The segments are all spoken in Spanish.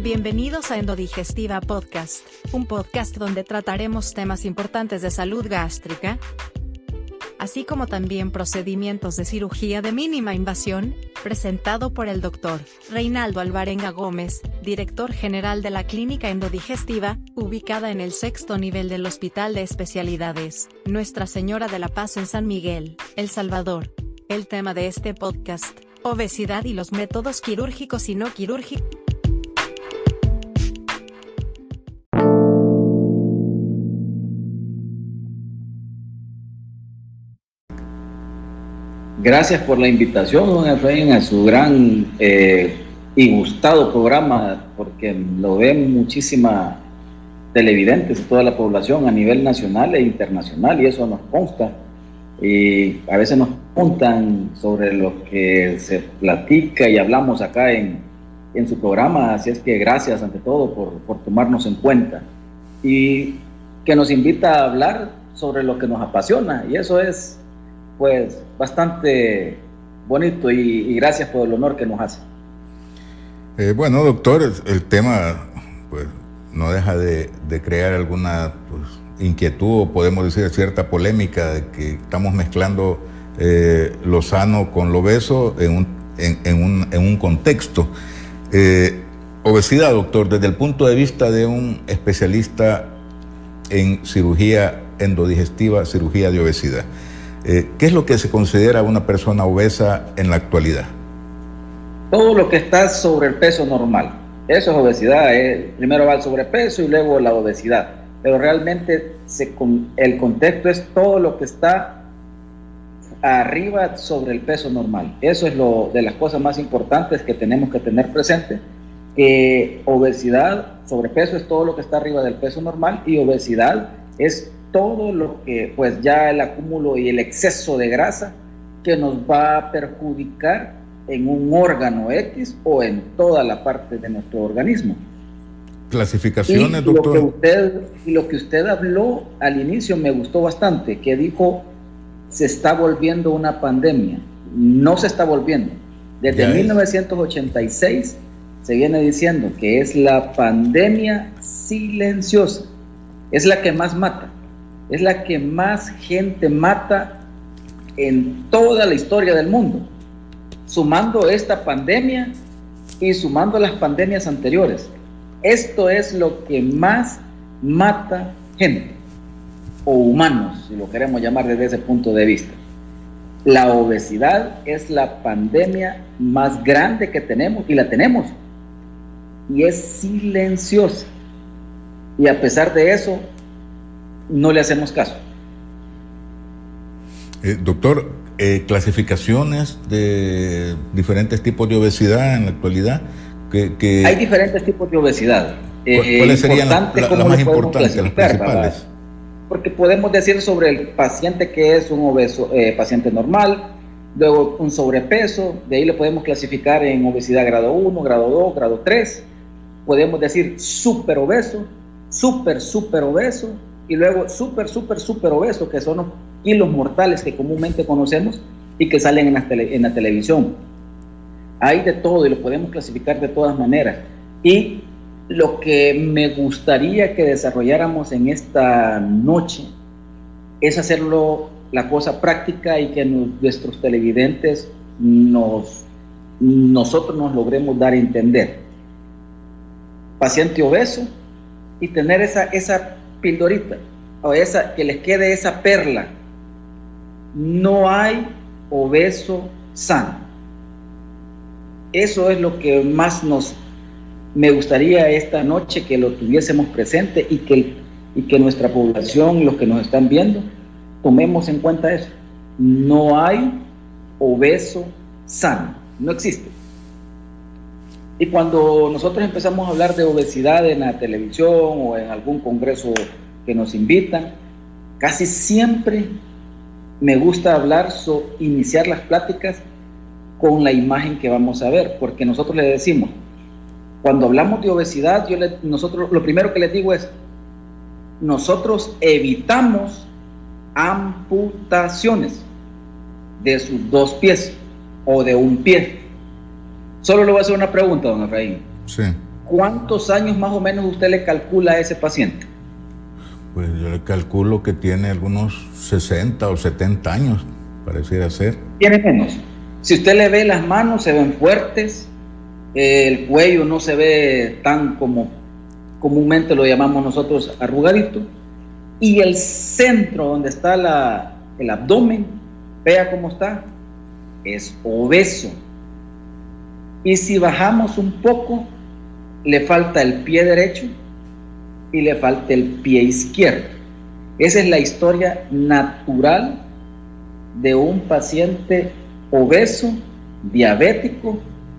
Bienvenidos a Endodigestiva Podcast, un podcast donde trataremos temas importantes de salud gástrica, así como también procedimientos de cirugía de mínima invasión, presentado por el doctor Reinaldo Alvarenga Gómez, director general de la Clínica Endodigestiva, ubicada en el sexto nivel del Hospital de Especialidades, Nuestra Señora de la Paz en San Miguel, El Salvador. El tema de este podcast, obesidad y los métodos quirúrgicos y no quirúrgicos. Gracias por la invitación, don Efraín, a su gran eh, y gustado programa, porque lo ven muchísimas televidentes de toda la población a nivel nacional e internacional, y eso nos consta. Y a veces nos preguntan sobre lo que se platica y hablamos acá en, en su programa, así es que gracias ante todo por, por tomarnos en cuenta. Y que nos invita a hablar sobre lo que nos apasiona, y eso es pues bastante bonito y, gracias por el honor que nos hace. Eh, bueno, doctor, el tema pues no deja de, crear alguna pues, inquietud o podemos decir cierta polémica de que estamos mezclando eh, lo sano con lo obeso en un, en, un, en un contexto. Eh, obesidad, doctor, desde el punto de vista de un especialista en cirugía endodigestiva, cirugía de obesidad. Eh, ¿Qué es lo que se considera una persona obesa en la actualidad? Todo lo que está sobre el peso normal. Eso es obesidad. Eh. Primero va el sobrepeso y luego la obesidad. Pero realmente el contexto es todo lo que está arriba sobre el peso normal. Eso es lo de las cosas más importantes que tenemos que tener presente. Que obesidad, sobrepeso es todo lo que está arriba del peso normal y obesidad es todo lo que, pues ya el acúmulo y el exceso de grasa que nos va a perjudicar en un órgano X o en toda la parte de nuestro organismo. Clasificaciones, doctor. Lo que usted, y lo que usted habló al inicio me gustó bastante, que dijo se está volviendo una pandemia. No se está volviendo. Desde 1986 se viene diciendo que es la pandemia silenciosa. Es la que más mata es la que más gente mata en toda la historia del mundo, sumando esta pandemia y sumando las pandemias anteriores. Esto es lo que más mata gente, o humanos, si lo queremos llamar desde ese punto de vista. La obesidad es la pandemia más grande que tenemos y la tenemos. Y es silenciosa. Y a pesar de eso, no le hacemos caso. Eh, doctor, eh, clasificaciones de diferentes tipos de obesidad en la actualidad. Que, Hay diferentes tipos de obesidad. Eh, ¿Cuáles serían las más importantes, las principales? Porque podemos decir sobre el paciente que es un obeso, paciente normal, luego un sobrepeso, de ahí lo podemos clasificar en obesidad grado 1, grado 2, grado 3. Podemos decir súper obeso, súper, súper obeso, y luego súper, súper, súper obesos, que son los kilos mortales que comúnmente conocemos y que salen en la, en la televisión. Hay de todo y lo podemos clasificar de todas maneras. Y lo que me gustaría que desarrolláramos en esta noche es hacerlo la cosa práctica y que nuestros televidentes nos, nosotros nos logremos dar a entender. Paciente obeso y tener esa, esa pildorita o esa, que les quede esa perla. No hay obeso sano. Eso es lo que más nos me gustaría esta noche que lo tuviésemos presente y que, y que nuestra población, los que nos están viendo, tomemos en cuenta eso. No hay obeso sano, no existe. Y cuando nosotros empezamos a hablar de obesidad en la televisión o en algún congreso que nos invitan, casi siempre me gusta hablar, o iniciar las pláticas con la imagen que vamos a ver, porque nosotros le decimos, cuando hablamos de obesidad, yo nosotros lo primero que les digo es, nosotros evitamos amputaciones de sus dos pies o de un pie Solo le voy a hacer una pregunta, don Efraín. Sí. ¿cuántos años más o menos usted le calcula a ese paciente? Pues yo le calculo que tiene algunos 60 o 70 años, pareciera ser. Tiene menos. Si usted le ve las manos, se ven fuertes, el cuello no se ve tan como comúnmente lo llamamos nosotros arrugadito, y el centro donde está la, el abdomen, vea cómo está, es obeso. Y si bajamos un poco, le falta el pie derecho y le falta el pie izquierdo. Esa es la historia natural de un paciente obeso, diabético,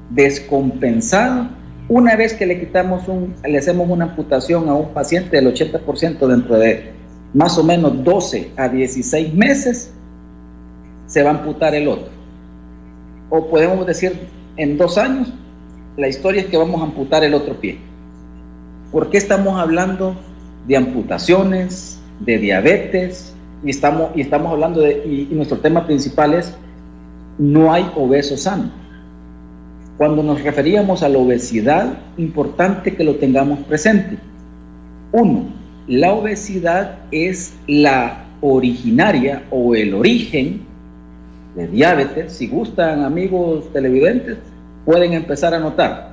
descompensado. Una vez que le quitamos un, le hacemos una amputación a un paciente del 80% dentro de más o menos 12 a 16 meses, se va a amputar el otro. O podemos decir en dos años, la historia es que vamos a amputar el otro pie. ¿Por qué estamos hablando de amputaciones, de diabetes? Y estamos, y estamos hablando de, y, nuestro tema principal es, no hay obeso sano. Cuando nos referíamos a la obesidad, importante que lo tengamos presente. Uno, la obesidad es la originaria o el origen diabetes. Si gustan, amigos televidentes, pueden empezar a notar.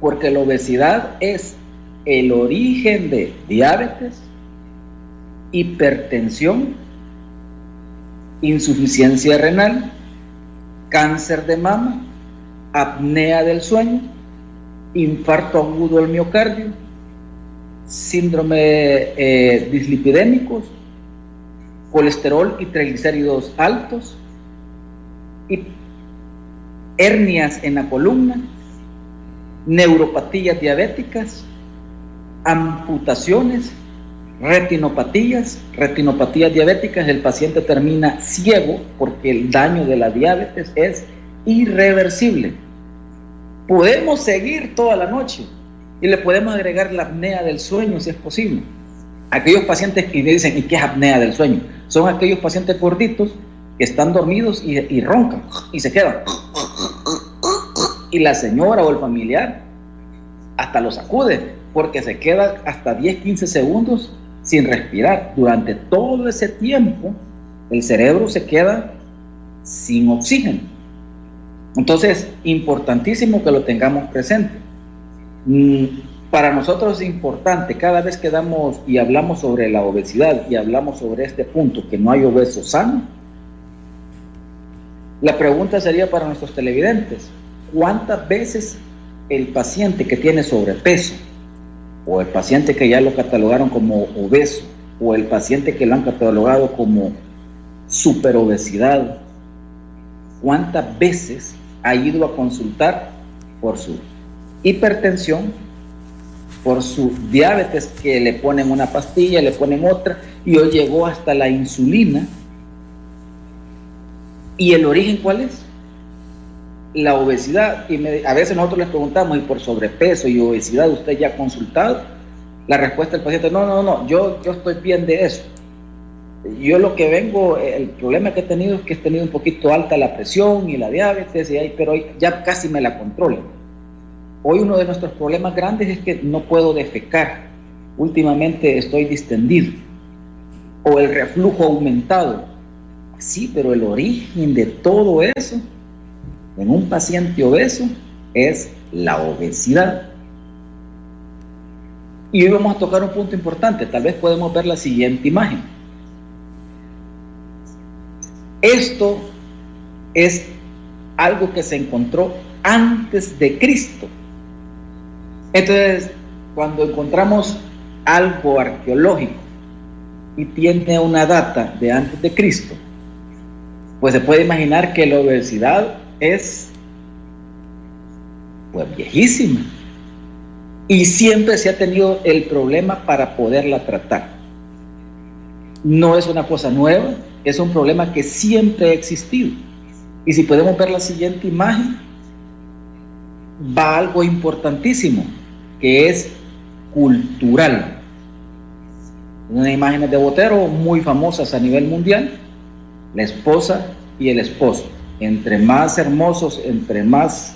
Porque la obesidad es el origen de diabetes, hipertensión, insuficiencia renal, cáncer de mama, apnea del sueño, infarto agudo del miocardio, síndrome eh, dislipidémicos, colesterol y triglicéridos altos, y hernias en la columna, neuropatías diabéticas, amputaciones, retinopatías, retinopatías diabéticas, el paciente termina ciego porque el daño de la diabetes es irreversible. Podemos seguir toda la noche y le podemos agregar la apnea del sueño si es posible. Aquellos pacientes que dicen, ¿y qué es apnea del sueño? Son aquellos pacientes gorditos que están dormidos y, roncan y se quedan. Y la señora o el familiar hasta lo sacude porque se queda hasta 10, 15 segundos sin respirar. Durante todo ese tiempo, el cerebro se queda sin oxígeno. Entonces, importantísimo que lo tengamos presente. Para nosotros es importante, cada vez que damos y hablamos sobre la obesidad y hablamos sobre este punto, que no hay obeso sano, la pregunta sería para nuestros televidentes, ¿cuántas veces el paciente que tiene sobrepeso o el paciente que ya lo catalogaron como obeso o el paciente que lo han catalogado como superobesidad, cuántas veces ha ido a consultar por su hipertensión, por su diabetes que le ponen una pastilla, le ponen otra, y hoy llegó hasta la insulina. ¿Y el origen cuál es? La obesidad. Y a veces nosotros les preguntamos, ¿y por sobrepeso y obesidad usted ya ha consultado? La respuesta del paciente, no, no, no, yo, yo estoy bien de eso. Yo lo que vengo, el problema que he tenido es que he tenido un poquito alta la presión y la diabetes, y ahí, pero ya casi me la controlo Hoy uno de nuestros problemas grandes es que no puedo defecar. Últimamente estoy distendido. O el reflujo aumentado. Sí, pero el origen de todo eso en un paciente obeso es la obesidad. Y hoy vamos a tocar un punto importante. Tal vez podemos ver la siguiente imagen. Esto es algo que se encontró antes de Cristo. Entonces, cuando encontramos algo arqueológico y tiene una data de antes de Cristo, pues se puede imaginar que la obesidad es pues viejísima y siempre se ha tenido el problema para poderla tratar. No es una cosa nueva, es un problema que siempre ha existido. Y si podemos ver la siguiente imagen, va algo importantísimo que es cultural. Unas imágenes de Botero muy famosas a nivel mundial, la esposa y el esposo. Entre más hermosos, entre más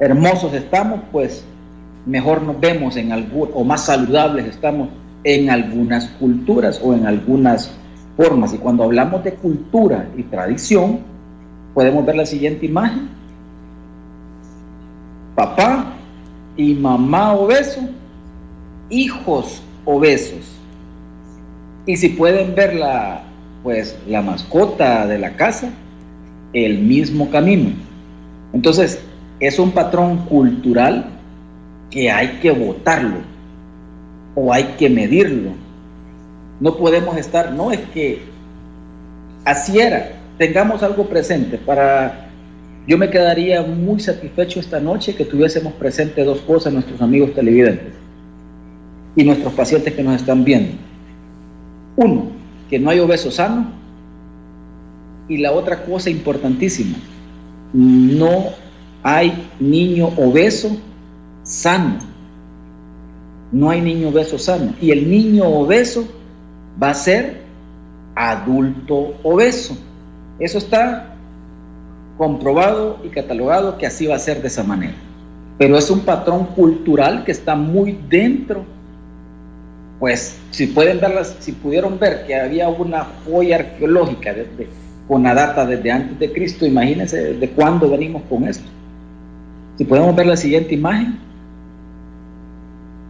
hermosos estamos, pues mejor nos vemos en algún, o más saludables estamos en algunas culturas o en algunas formas. Y cuando hablamos de cultura y tradición, podemos ver la siguiente imagen. Papá y mamá obeso, hijos obesos. Y si pueden ver la, pues, la mascota de la casa, el mismo camino. Entonces, es un patrón cultural que hay que votarlo o hay que medirlo. No podemos estar, no es que así era, tengamos algo presente para... Yo me quedaría muy satisfecho esta noche que tuviésemos presente dos cosas nuestros amigos televidentes y nuestros pacientes que nos están viendo. Uno, que no hay obeso sano. Y la otra cosa importantísima, no hay niño obeso sano. No hay niño obeso sano. Y el niño obeso va a ser adulto obeso. Eso está comprobado y catalogado que así va a ser de esa manera. Pero es un patrón cultural que está muy dentro. Pues si pueden verlas, si pudieron ver que había una joya arqueológica con la data desde antes de Cristo, imagínense de cuándo venimos con esto. Si podemos ver la siguiente imagen.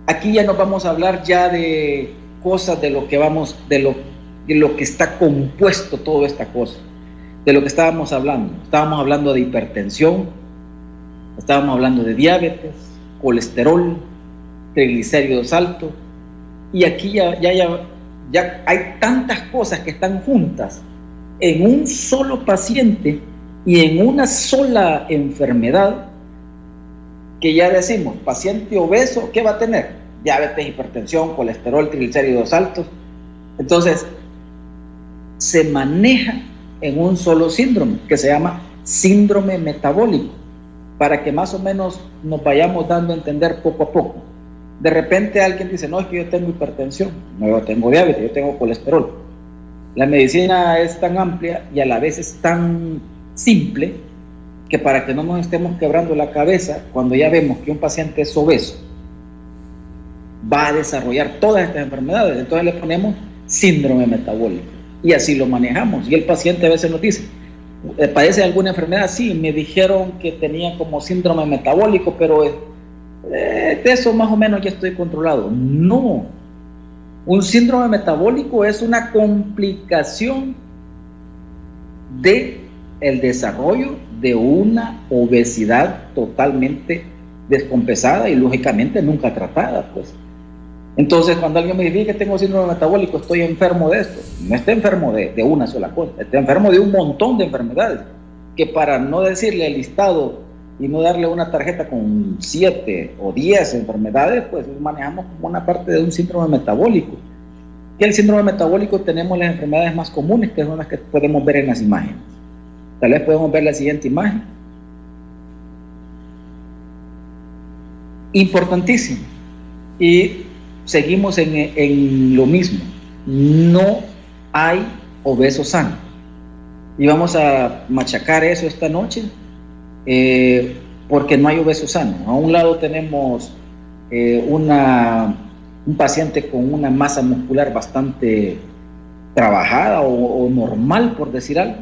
Aquí ya nos vamos a hablar ya de cosas de lo que vamos, de lo, de lo que está compuesto toda esta cosa, de lo que estábamos hablando. Estábamos hablando de hipertensión, estábamos hablando de diabetes, colesterol, triglicéridos altos, y aquí ya, ya, ya, ya hay tantas cosas que están juntas en un solo paciente y en una sola enfermedad que ya decimos, paciente obeso, ¿qué va a tener? diabetes, hipertensión, colesterol, triglicéridos altos. Entonces, se maneja en un solo síndrome que se llama síndrome metabólico, para que más o menos nos vayamos dando a entender poco a poco. De repente alguien dice, no, es que yo tengo hipertensión, no, yo tengo diabetes, yo tengo colesterol. La medicina es tan amplia y a la vez es tan simple que para que no nos estemos quebrando la cabeza cuando ya vemos que un paciente es obeso, va a desarrollar todas estas enfermedades. Entonces le ponemos síndrome metabólico y así lo manejamos. Y el paciente a veces nos dice, eh, ¿padece alguna enfermedad? Sí, me dijeron que tenía como síndrome metabólico, pero eh, de eso más o menos ya estoy controlado. No, un síndrome metabólico es una complicación de el desarrollo de una obesidad totalmente descompensada y lógicamente nunca tratada, pues. Entonces, cuando alguien me dice que tengo síndrome metabólico, estoy enfermo de esto. No estoy enfermo de, una sola cosa, estoy enfermo de un montón de enfermedades. Que para no decirle el listado y no darle una tarjeta con siete o diez enfermedades, pues manejamos como una parte de un síndrome metabólico. Y el síndrome metabólico tenemos las enfermedades más comunes, que son las que podemos ver en las imágenes. Tal vez podemos ver la siguiente imagen. Importantísimo. Y seguimos en, lo mismo. No hay obeso sano. Y vamos a machacar eso esta noche eh, porque no hay obeso sano. A un lado tenemos eh, una, un paciente con una masa muscular bastante trabajada o, o, normal, por decir algo,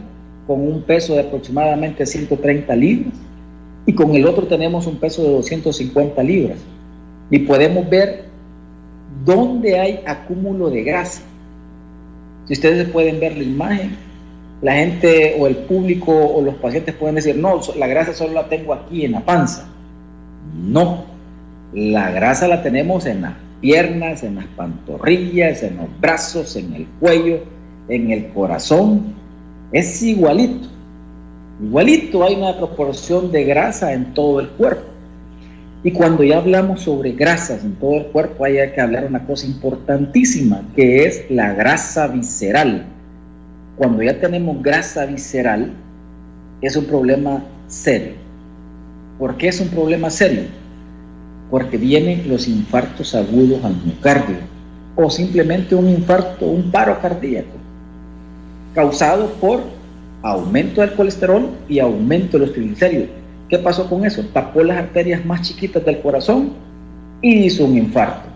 con un peso de aproximadamente 130 libras. Y con el otro tenemos un peso de 250 libras. Y podemos ver ¿Dónde hay acúmulo de grasa? Si ustedes pueden ver la imagen, la gente o el público o los pacientes pueden decir, no, la grasa solo la tengo aquí en la panza. No, la grasa la tenemos en las piernas, en las pantorrillas, en los brazos, en el cuello, en el corazón. Es igualito. Igualito hay una proporción de grasa en todo el cuerpo. Y cuando ya hablamos sobre grasas en todo el cuerpo, hay que hablar una cosa importantísima, que es la grasa visceral. Cuando ya tenemos grasa visceral, es un problema serio. ¿Por qué es un problema serio? Porque vienen los infartos agudos al miocardio o simplemente un infarto, un paro cardíaco, causado por aumento del colesterol y aumento de los triglicéridos ¿Qué pasó con eso? Tapó las arterias más chiquitas del corazón y hizo un infarto.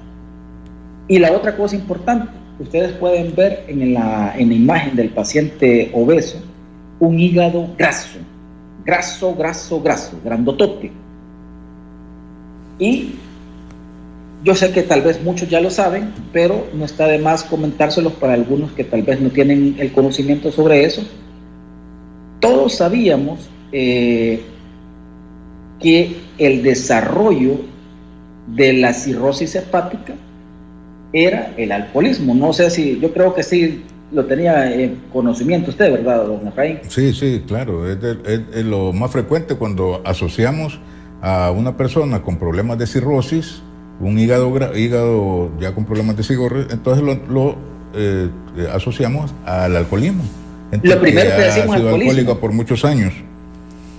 Y la otra cosa importante, ustedes pueden ver en la, en la imagen del paciente obeso un hígado graso, graso, graso, graso, grandotote. Y yo sé que tal vez muchos ya lo saben, pero no está de más comentárselos para algunos que tal vez no tienen el conocimiento sobre eso. Todos sabíamos eh, que el desarrollo de la cirrosis hepática era el alcoholismo. No sé si, yo creo que sí lo tenía en conocimiento usted, ¿verdad, don Efraín? Sí, sí, claro. Es, es, lo más frecuente cuando asociamos a una persona con problemas de cirrosis un hígado, hígado ya con problemas de cirrosis, entonces lo, eh, asociamos al alcoholismo. lo primero que, decimos ha sido alcohólico por muchos años.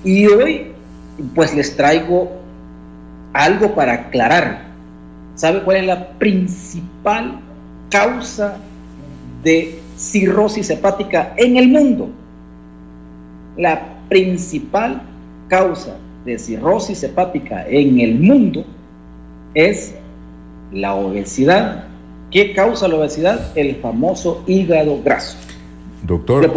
Y hoy, pues les traigo algo para aclarar. ¿Sabe cuál es la principal causa de cirrosis hepática en el mundo? La principal causa de cirrosis hepática en el mundo es la obesidad. ¿Qué causa la obesidad? El famoso hígado graso. Doctor,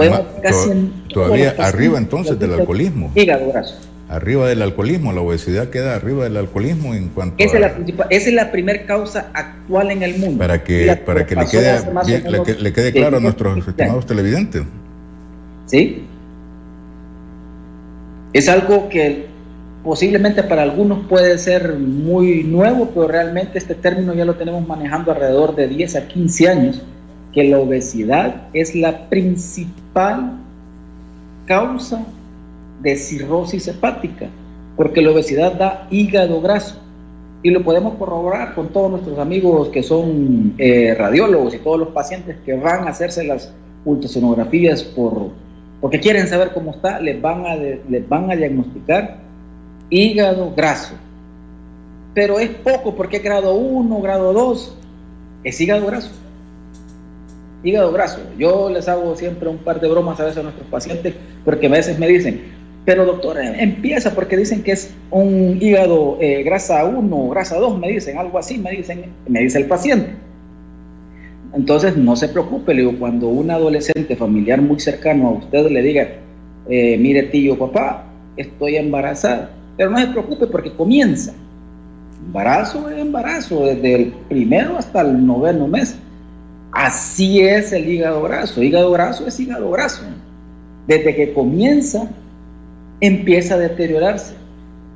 todavía arriba entonces del alcoholismo. Hígado graso. Arriba del alcoholismo, la obesidad queda arriba del alcoholismo en cuanto esa, es la esa es la primera causa actual en el mundo. Para que, para que, le quede, le, quede claro a nuestros estimados televidentes. ¿Sí? Es algo que posiblemente para algunos puede ser muy nuevo, pero realmente este término ya lo tenemos manejando alrededor de 10 a 15 años, que la obesidad es la principal causa de cirrosis hepática, porque la obesidad da hígado graso. Y lo podemos corroborar con todos nuestros amigos que son eh, radiólogos y todos los pacientes que van a hacerse las ultrasonografías por, porque quieren saber cómo está, les van a, les van a diagnosticar hígado graso. Pero es poco porque es grado 1, grado 2, es hígado graso. Hígado graso. Yo les hago siempre un par de bromas a veces a nuestros pacientes porque a veces me dicen, pero doctor, em, empieza porque dicen que es un hígado eh, grasa 1, grasa 2, me dicen, algo así, me dicen, me dice el paciente. Entonces no se preocupe, le digo, cuando un adolescente familiar muy cercano a usted le diga, eh, mire tío, papá, estoy embarazada, pero no se preocupe porque comienza. Embarazo es embarazo, desde el primero hasta el noveno mes. Así es el hígado graso. Hígado graso es hígado graso. Desde que comienza, empieza a deteriorarse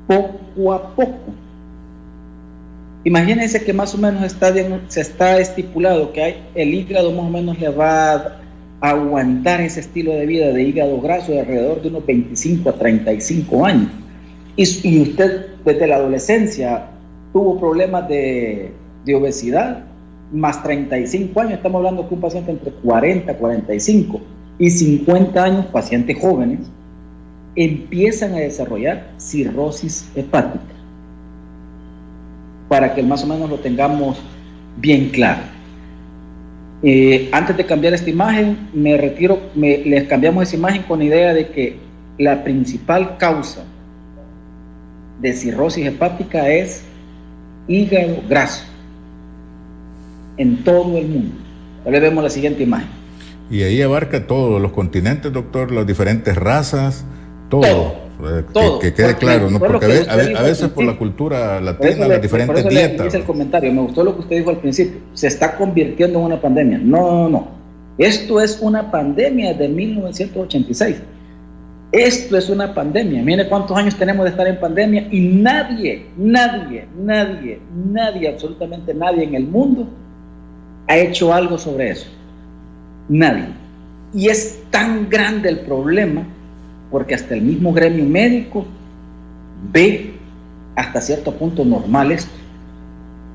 poco a poco. Imagínense que más o menos está, se está estipulado que hay, el hígado más o menos le va a aguantar ese estilo de vida de hígado graso de alrededor de unos 25 a 35 años y, usted desde la adolescencia tuvo problemas de, obesidad, más 35 años, estamos hablando que un paciente entre 40, 45 y 50 años, pacientes jóvenes, empiezan a desarrollar cirrosis hepática. Para que más o menos lo tengamos bien claro. Eh, antes de cambiar esta imagen, me retiro, les cambiamos esa imagen con la idea de que la principal causa de cirrosis hepática es hígado graso en todo el mundo. Ahora vemos la siguiente imagen. Y ahí abarca todos los continentes, doctor, las diferentes razas, todo. todo. Que, quede claro, ¿no? porque a, veces por la cultura latina, las diferentes dietas. el comentario, me gustó lo que usted dijo al principio, se está convirtiendo en una pandemia. No, no, no. Esto es una pandemia de 1986. Esto es una pandemia. Mire cuántos años tenemos de estar en pandemia y nadie, nadie, nadie, nadie, absolutamente nadie en el mundo ha hecho algo sobre eso. Nadie. Y es tan grande el problema porque hasta el mismo gremio médico ve hasta cierto punto normal esto.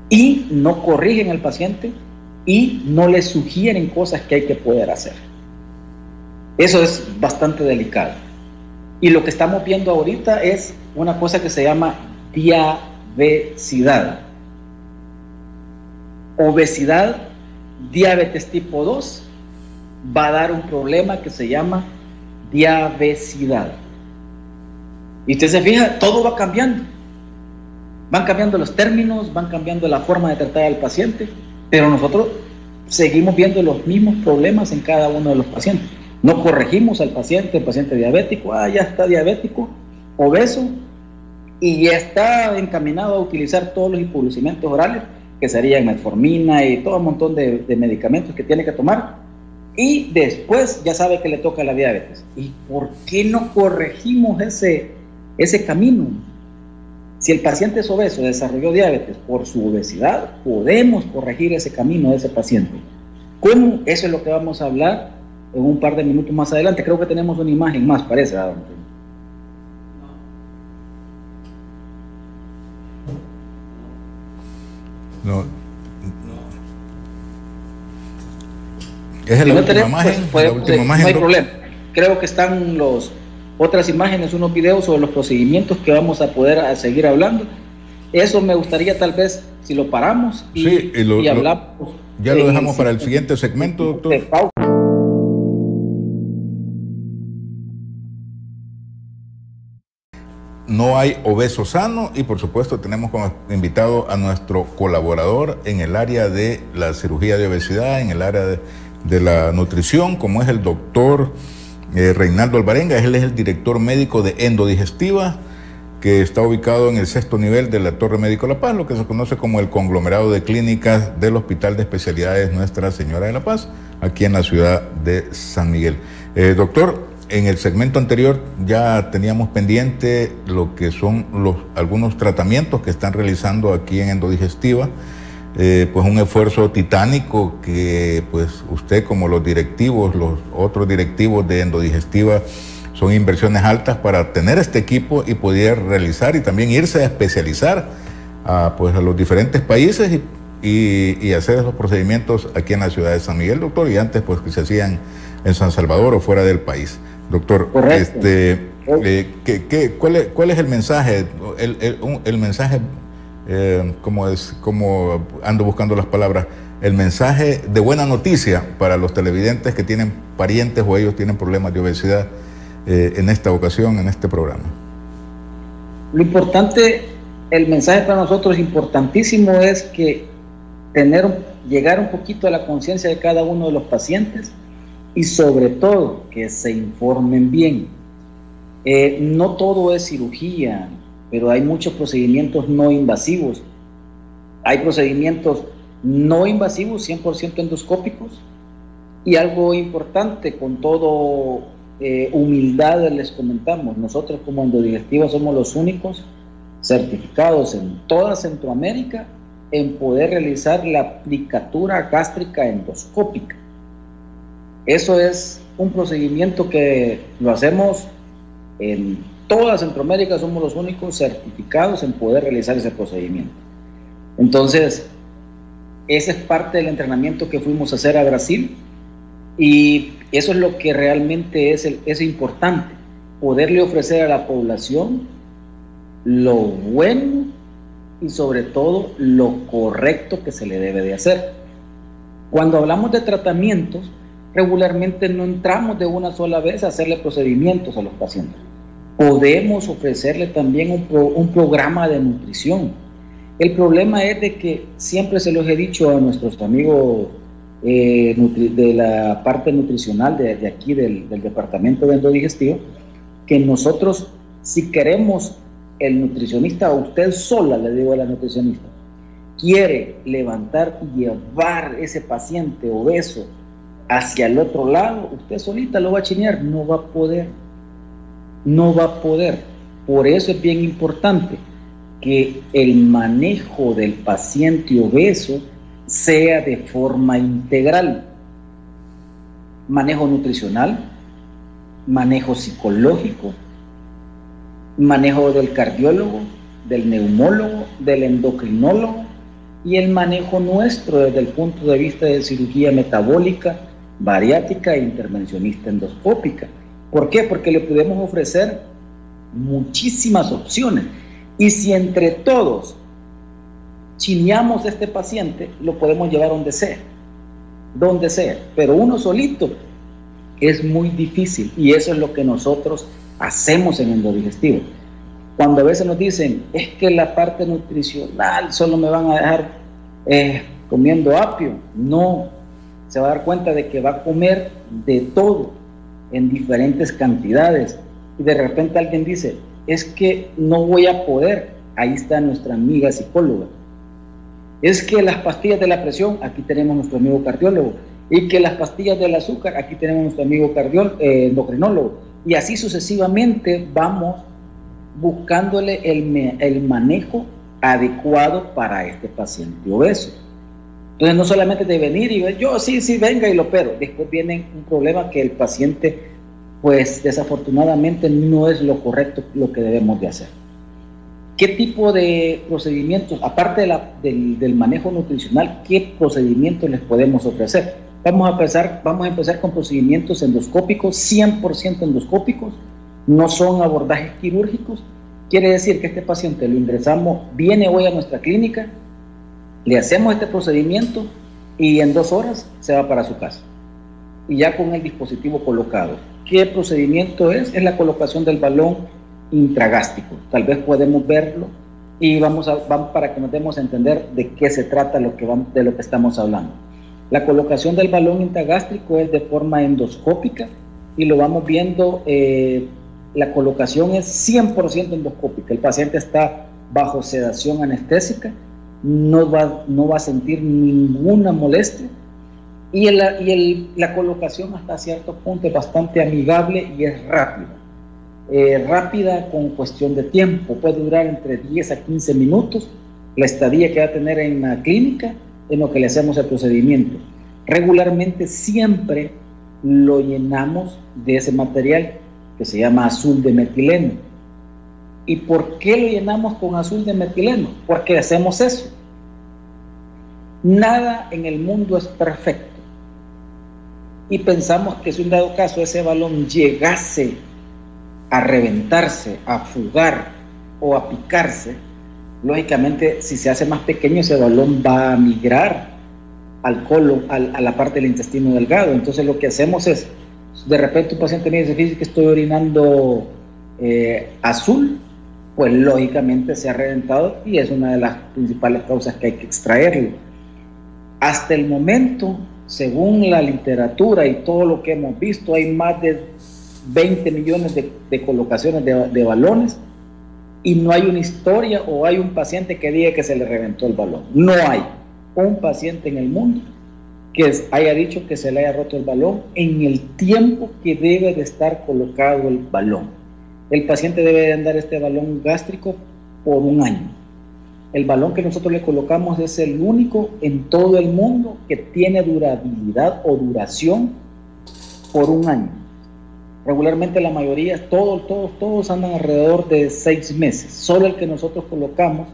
Y no corrigen al paciente y no le sugieren cosas que hay que poder hacer. Eso es bastante delicado. Y lo que estamos viendo ahorita es una cosa que se llama diabesidad. Obesidad, diabetes tipo 2, va a dar un problema que se llama diabesidad. Y usted se fija, todo va cambiando. Van cambiando los términos, van cambiando la forma de tratar al paciente, pero nosotros seguimos viendo los mismos problemas en cada uno de los pacientes. No corregimos al paciente, el paciente diabético, ah, ya está diabético, obeso, y ya está encaminado a utilizar todos los hipoglucemiantos orales, que serían metformina y todo un montón de medicamentos que tiene que tomar, y después ya sabe que le toca la diabetes. ¿Y por qué no corregimos ese, ese camino? Si el paciente es obeso, desarrolló diabetes por su obesidad, podemos corregir ese camino de ese paciente. ¿Cómo? Eso es lo que vamos a hablar en un par de minutos más adelante. Creo que tenemos una imagen más, parece. No. Es la, última, imagen, pues, No hay problema. Creo que están los otras imágenes, unos videos sobre los procedimientos que vamos a poder seguir hablando. Eso me gustaría tal vez si lo paramos y, hablamos. ya lo dejamos para el siguiente segmento, doctor. No hay obeso sano y por supuesto tenemos como invitado a nuestro colaborador en el área de la cirugía de obesidad, en el área de, de la nutrición, como es el doctor eh, Reinaldo Alvarenga, él es el director médico de Endodigestiva, que está ubicado en el sexto nivel de la Torre Médico La Paz, lo que se conoce como el conglomerado de clínicas del Hospital de Especialidades Nuestra Señora de la Paz, aquí en la ciudad de San Miguel. Eh, doctor, en el segmento anterior ya teníamos pendiente lo que son los, algunos tratamientos que están realizando aquí en Endodigestiva. Eh, pues un esfuerzo titánico que pues usted como los directivos, los otros directivos de endodigestiva son inversiones altas para tener este equipo y poder realizar y también irse a especializar a, pues, a los diferentes países y, y, hacer esos procedimientos aquí en la ciudad de San Miguel, doctor, y antes pues que se hacían en San Salvador o fuera del país. Doctor, este, eh, ¿qué, cuál, es, ¿cuál, es, el mensaje, el, el, el mensaje eh, como, es, como ando buscando las palabras, el mensaje de buena noticia para los televidentes que tienen parientes o ellos tienen problemas de obesidad eh, en esta ocasión, en este programa? Lo importante, el mensaje para nosotros importantísimo es que tener, llegar un poquito a la conciencia de cada uno de los pacientes y sobre todo que se informen bien. Eh, no todo es cirugía, pero hay muchos procedimientos no invasivos. Hay procedimientos no invasivos, 100% endoscópicos. Y algo importante, con todo eh, humildad les comentamos, nosotros como endodigestiva somos los únicos certificados en toda Centroamérica en poder realizar la aplicatura gástrica endoscópica. Eso es un procedimiento que lo hacemos en toda Centroamérica somos los únicos certificados en poder realizar ese procedimiento. Entonces, ese es parte del entrenamiento que fuimos a hacer a Brasil y eso es lo que realmente es, es importante, poderle ofrecer a la población lo bueno y sobre todo lo correcto que se le debe de hacer. Cuando hablamos de tratamientos, regularmente no entramos de una sola vez a hacerle procedimientos a los pacientes podemos ofrecerle también un, programa de nutrición. El problema es de que siempre se los he dicho a nuestros amigos eh, de la parte nutricional de, aquí del, departamento de endodigestivo, que nosotros si queremos el nutricionista, usted sola le digo a la nutricionista, quiere levantar y llevar ese paciente obeso hacia el otro lado, usted solita lo va a chinear, no va a poder no va a poder. Por eso es bien importante que el manejo del paciente obeso sea de forma integral. Manejo nutricional, manejo psicológico, manejo del cardiólogo, del neumólogo, del endocrinólogo y el manejo nuestro desde el punto de vista de cirugía metabólica, bariátrica e intervencionista endoscópica. ¿Por qué? Porque le podemos ofrecer muchísimas opciones. Y si entre todos chineamos a este paciente, lo podemos llevar donde sea, donde sea. Pero uno solito es muy difícil y eso es lo que nosotros hacemos en endodigestivo. Cuando a veces nos dicen, es que la parte nutricional solo me van a dejar eh, comiendo apio. No, se va a dar cuenta de que va a comer de todo en diferentes cantidades. Y de repente alguien dice, es que no voy a poder. Ahí está nuestra amiga psicóloga. Es que las pastillas de la presión, aquí tenemos nuestro amigo cardiólogo. Y que las pastillas del azúcar, aquí tenemos nuestro amigo eh, endocrinólogo. Y así sucesivamente vamos buscándole el, el manejo adecuado para este paciente obeso. Entonces no solamente de venir y yo sí, sí, venga y lo opero. Después viene un problema que el paciente, pues desafortunadamente no es lo correcto lo que debemos de hacer. ¿Qué tipo de procedimientos, aparte de la, del, del, manejo nutricional, qué procedimientos les podemos ofrecer? Vamos a, empezar, vamos a empezar con procedimientos endoscópicos, 100% endoscópicos, no son abordajes quirúrgicos. Quiere decir que este paciente lo ingresamos, viene hoy a nuestra clínica, le hacemos este procedimiento y en dos horas se va para su casa. Y ya con el dispositivo colocado. ¿Qué procedimiento es? Es la colocación del balón intragástrico. Tal vez podemos verlo y vamos, a, vamos para que nos demos a entender de qué se trata lo que vamos, de lo que estamos hablando. La colocación del balón intragástrico es de forma endoscópica y lo vamos viendo eh, la colocación es 100% endoscópica. El paciente está bajo sedación anestésica, no va, no va a sentir ninguna molestia y, y la colocación hasta cierto punto es bastante amigable y es rápida. Eh, rápida con cuestión de tiempo, puede durar entre 10 a 15 minutos la estadía que va a tener en la clínica en lo que le hacemos el procedimiento. Regularmente siempre lo llenamos de ese material que se llama azul de metileno. ¿Y por qué lo llenamos con azul de metileno? Porque hacemos eso. Nada en el mundo es perfecto. Y pensamos que si un dado caso ese balón llegase a reventarse, a fugar o a picarse, lógicamente si se hace más pequeño ese balón va a migrar al colon, a la parte del intestino delgado. Entonces lo que hacemos es de repente un paciente me dice, que estoy orinando eh, azul, pues lógicamente se ha reventado y es una de las principales causas que hay que extraerlo. Hasta el momento, según la literatura y todo lo que hemos visto, hay más de 20 millones de, colocaciones de, balones y no hay una historia o hay un paciente que diga que se le reventó el balón. No hay un paciente en el mundo que haya dicho que se le haya roto el balón en el tiempo que debe de estar colocado el balón. El paciente debe de andar este balón gástrico por un año. El balón que nosotros le colocamos es el único en todo el mundo que tiene durabilidad o duración por un año. Regularmente la mayoría, todos, todos, todos andan alrededor de seis meses. Solo el que nosotros colocamos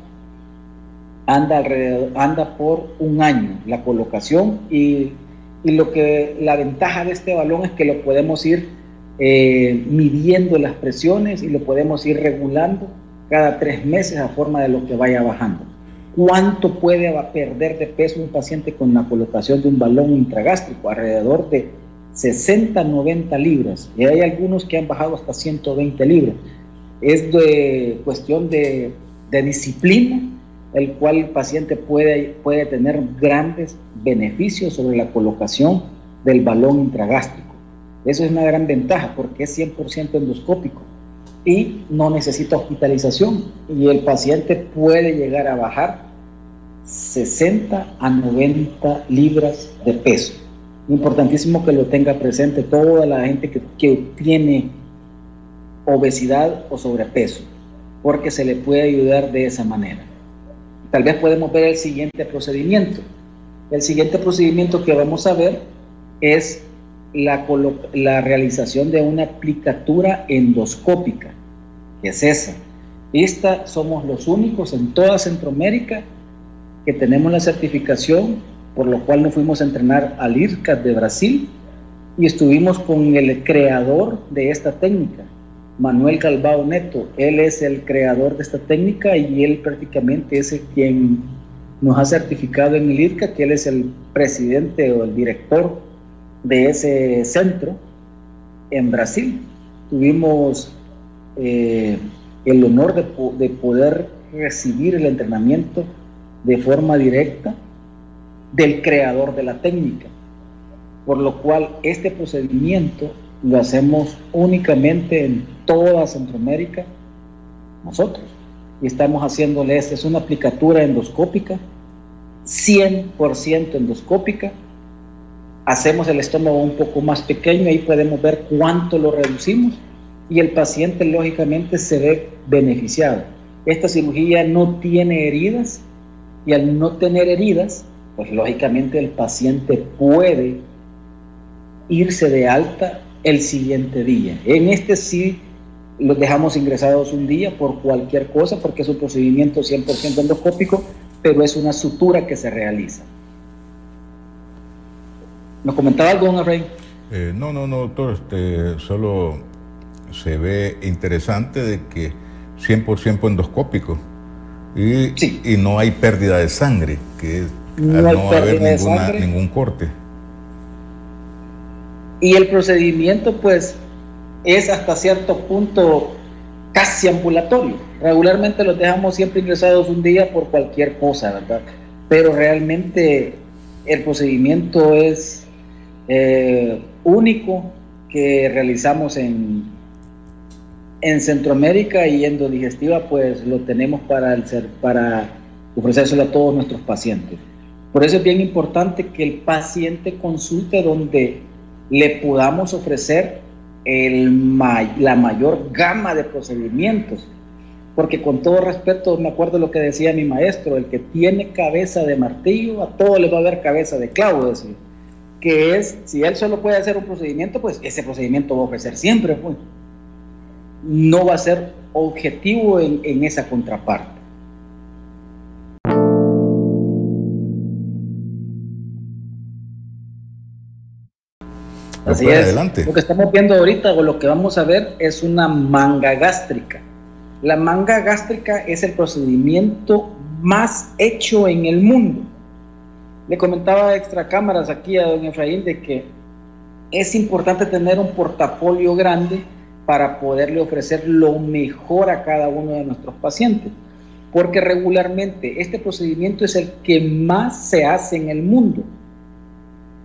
anda alrededor, anda por un año la colocación y, y, lo que la ventaja de este balón es que lo podemos ir eh, midiendo las presiones y lo podemos ir regulando cada tres meses a forma de lo que vaya bajando. ¿Cuánto puede perder de peso un paciente con la colocación de un balón intragástrico? Alrededor de 60, 90 libras. Y hay algunos que han bajado hasta 120 libras. Es de cuestión de, de disciplina el cual el paciente puede, puede tener grandes beneficios sobre la colocación del balón intragástrico. Eso es una gran ventaja porque es 100% endoscópico y no necesita hospitalización y el paciente puede llegar a bajar 60 a 90 libras de peso. Importantísimo que lo tenga presente toda la gente que, que tiene obesidad o sobrepeso, porque se le puede ayudar de esa manera. Tal vez podemos ver el siguiente procedimiento. El siguiente procedimiento que vamos a ver es la, realización de una aplicatura endoscópica, que es esa. Esta somos los únicos en toda Centroamérica que tenemos la certificación, por lo cual nos fuimos a entrenar al IRCAS de Brasil y estuvimos con el creador de esta técnica, Manuel Calvao Neto. Él es el creador de esta técnica y él prácticamente es el quien nos ha certificado en el IRCA, que él es el presidente o el director de ese centro en Brasil. Tuvimos eh, el honor de, de poder recibir el entrenamiento de forma directa del creador de la técnica, por lo cual este procedimiento lo hacemos únicamente en toda Centroamérica nosotros. Y estamos haciéndole, esta es una aplicatura endoscópica, 100% endoscópica. Hacemos el estómago un poco más pequeño, ahí podemos ver cuánto lo reducimos y el paciente lógicamente se ve beneficiado. Esta cirugía no tiene heridas y al no tener heridas, pues lógicamente el paciente puede irse de alta el siguiente día. En este sí los dejamos ingresados un día por cualquier cosa porque es un procedimiento 100% endoscópico, pero es una sutura que se realiza. ¿Nos comentaba algo, don Efraín? Eh, no, no, no, doctor, este, solo se ve interesante de que 100% endoscópico y, y, no hay pérdida de sangre, que no, al no haber ninguna, ningún corte. Y el procedimiento, pues, es hasta cierto punto casi ambulatorio. Regularmente los dejamos siempre ingresados un día por cualquier cosa, ¿verdad? Pero realmente el procedimiento es eh, único que realizamos en, en Centroamérica y Endodigestiva, pues lo tenemos para, el ser, para ofrecérselo a todos nuestros pacientes. Por eso es bien importante que el paciente consulte donde le podamos ofrecer el, la mayor gama de procedimientos. Porque con todo respeto, me acuerdo lo que decía mi maestro, el que tiene cabeza de martillo, a todo le va a ver cabeza de clavo, decir. Que es, si él solo puede hacer un procedimiento, pues ese procedimiento va a ofrecer siempre, pues. No va a ser objetivo en, en esa contraparte. Así es. Lo que estamos viendo ahorita o lo que vamos a ver es una manga gástrica. La manga gástrica es el procedimiento más hecho en el mundo. Le comentaba extra cámaras aquí a don Efraín de que es importante tener un portafolio grande para poderle ofrecer lo mejor a cada uno de nuestros pacientes. Porque regularmente este procedimiento es el que más se hace en el mundo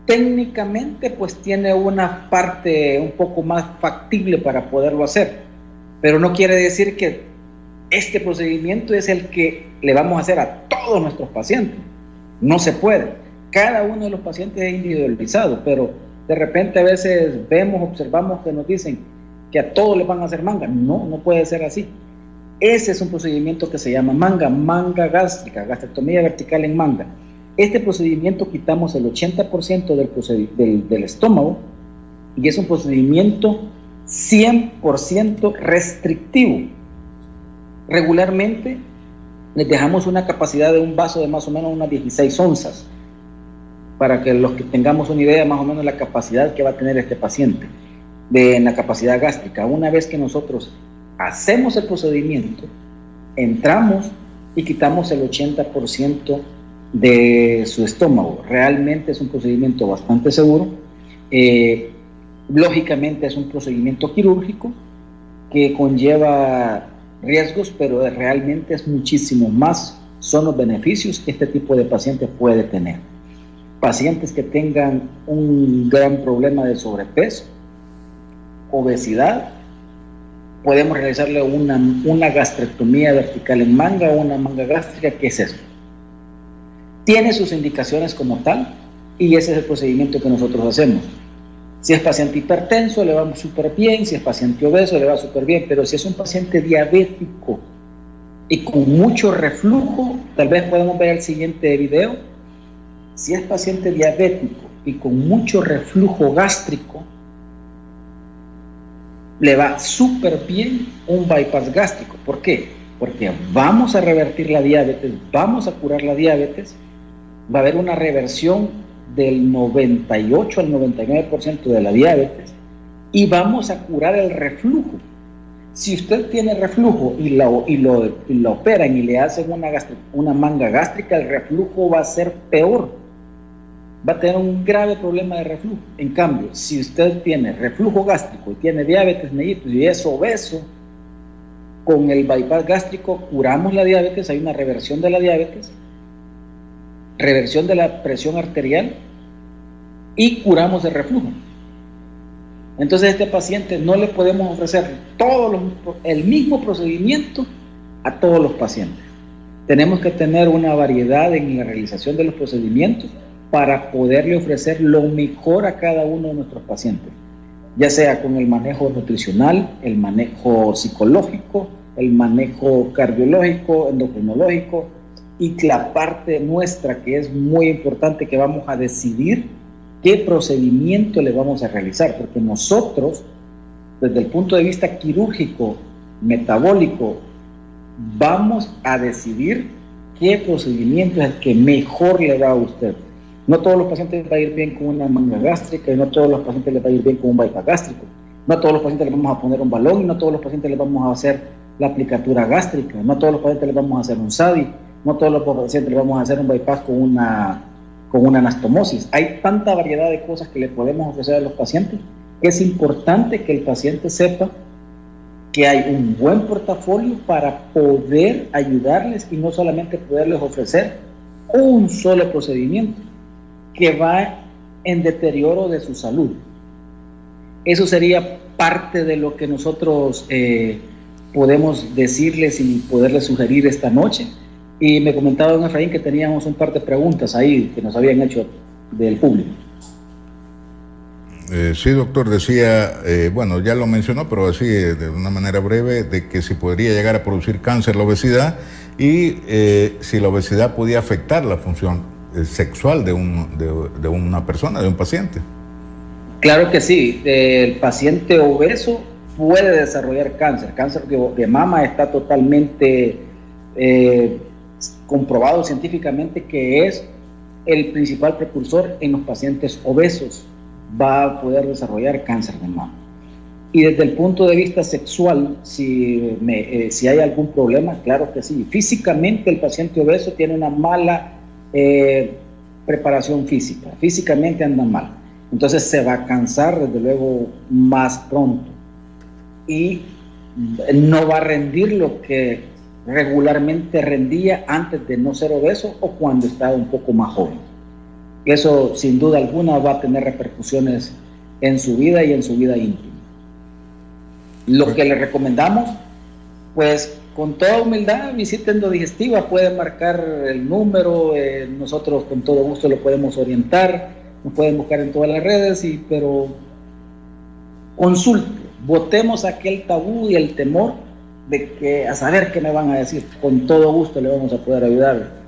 técnicamente pues tiene una parte un poco más factible para poderlo hacer, pero no quiere decir que este procedimiento es el que le vamos a hacer a todos nuestros pacientes. No se puede. Cada uno de los pacientes es individualizado, pero de repente a veces vemos, observamos que nos dicen que a todos les van a hacer manga. No, no puede ser así. Ese es un procedimiento que se llama manga, manga gástrica, gastrectomía vertical en manga este procedimiento quitamos el 80% del, del, estómago y es un procedimiento 100% restrictivo. Regularmente les dejamos una capacidad de un vaso de más o menos unas 16 onzas para que los que tengamos una idea más o menos de la capacidad que va a tener este paciente de la capacidad gástrica. Una vez que nosotros hacemos el procedimiento, entramos y quitamos el 80% de su estómago. Realmente es un procedimiento bastante seguro. Eh, lógicamente es un procedimiento quirúrgico que conlleva riesgos, pero realmente es muchísimo más son los beneficios que este tipo de pacientes puede tener. Pacientes que tengan un gran problema de sobrepeso, obesidad, podemos realizarle una, una gastrectomía vertical en manga o una manga gástrica, que es eso? tiene sus indicaciones como tal y ese es el procedimiento que nosotros hacemos. Si es paciente hipertenso, le va súper bien, si es paciente obeso, le va súper bien, pero si es un paciente diabético y con mucho reflujo, tal vez podemos ver el siguiente video, si es paciente diabético y con mucho reflujo gástrico, le va súper bien un bypass gástrico. ¿Por qué? Porque vamos a revertir la diabetes, vamos a curar la diabetes va a haber una reversión del 98 al 99% de la diabetes y vamos a curar el reflujo. Si usted tiene reflujo y lo, y lo, operan y le hacen una, una manga gástrica, el reflujo va a ser peor. Va a tener un grave problema de reflujo. En cambio, si usted tiene reflujo gástrico y tiene diabetes mellitus y es obeso, con el bypass gástrico curamos la diabetes, hay una reversión de la diabetes, reversión de la presión arterial y curamos el reflujo. Entonces a este paciente no le podemos ofrecer el mismo procedimiento a todos los pacientes. Tenemos que tener una variedad en la realización de los procedimientos para poderle ofrecer lo mejor a cada uno de nuestros pacientes, ya sea con el manejo nutricional, el manejo psicológico, el manejo cardiológico, endocrinológico y la parte nuestra que es muy importante que vamos a decidir qué procedimiento le vamos a realizar, porque nosotros, desde el punto de vista quirúrgico, metabólico, vamos a decidir qué procedimiento es el que mejor le va a usted. No todos los pacientes les va a ir bien con una manga gástrica y no todos los pacientes les va a ir bien con un bypass gástrico. No todos los pacientes les vamos a poner un balón y no todos los pacientes les vamos a hacer la aplicatura gástrica. No todos los pacientes les vamos a hacer un SADI. No todos los pacientes vamos a hacer un bypass con una, con una anastomosis. Hay tanta variedad de cosas que le podemos ofrecer a los pacientes es importante que el paciente sepa que hay un buen portafolio para poder ayudarles y no solamente poderles ofrecer un solo procedimiento que va en deterioro de su salud. Eso sería parte de lo que nosotros eh, podemos decirles y poderles sugerir esta noche. Y me comentaba don Efraín que teníamos un par de preguntas ahí que nos habían hecho del público. Eh, sí, doctor, decía, eh, bueno, ya lo mencionó, pero así de una manera breve, de que si podría llegar a producir cáncer la obesidad y si la obesidad podía afectar la función eh, sexual de, un, de, una persona, de un paciente. Claro que sí, el paciente obeso puede desarrollar cáncer. Cáncer de, mama está totalmente eh, comprobado científicamente que es el principal precursor en los pacientes obesos. Va a poder desarrollar cáncer de mama. Y desde el punto de vista sexual, si, eh, si hay algún problema, claro que sí. Físicamente el paciente obeso tiene una mala eh, preparación física. Físicamente anda mal. Entonces se va a cansar desde luego más pronto. Y no va a rendir lo que regularmente rendía antes de no ser obeso o cuando estaba un poco más joven. Eso sin duda alguna va a tener repercusiones en su vida y en su vida íntima. Lo que le recomendamos, pues con toda humildad visiten digestiva, pueden marcar el número, eh, nosotros con todo gusto lo podemos orientar, nos pueden buscar en todas las redes, y, pero consulte, votemos aquel tabú y el temor de que a saber qué me van a decir, con todo gusto le vamos a poder ayudar.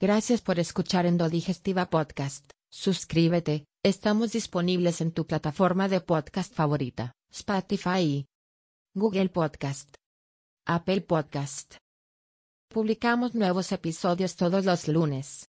Gracias por escuchar Endo Digestiva Podcast. Suscríbete, estamos disponibles en tu plataforma de podcast favorita, Spotify, Google Podcast, Apple Podcast. Publicamos nuevos episodios todos los lunes.